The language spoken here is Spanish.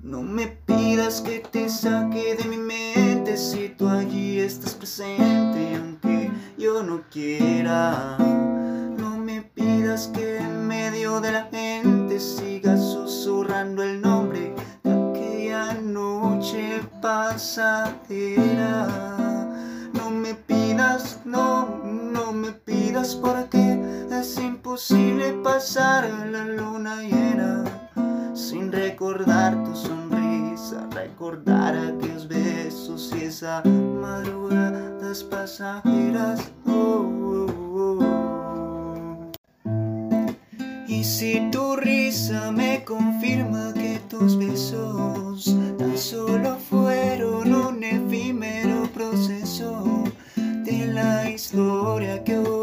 No me pidas que te saque de mi mente si tú allí estás presente, aunque yo no quiera. No me pidas que en medio de la gente siga susurrando el nombre de aquella noche pasadera. No me pidas, no, no me pidas porque es imposible pasar la luna llena sin recordar tu sonrisa, recordar aquellos besos y esa madrugadas pasajeras. Oh, oh, oh. Y si tu risa me confirma que tus besos tan solo fueron un efímero proceso de la historia que hoy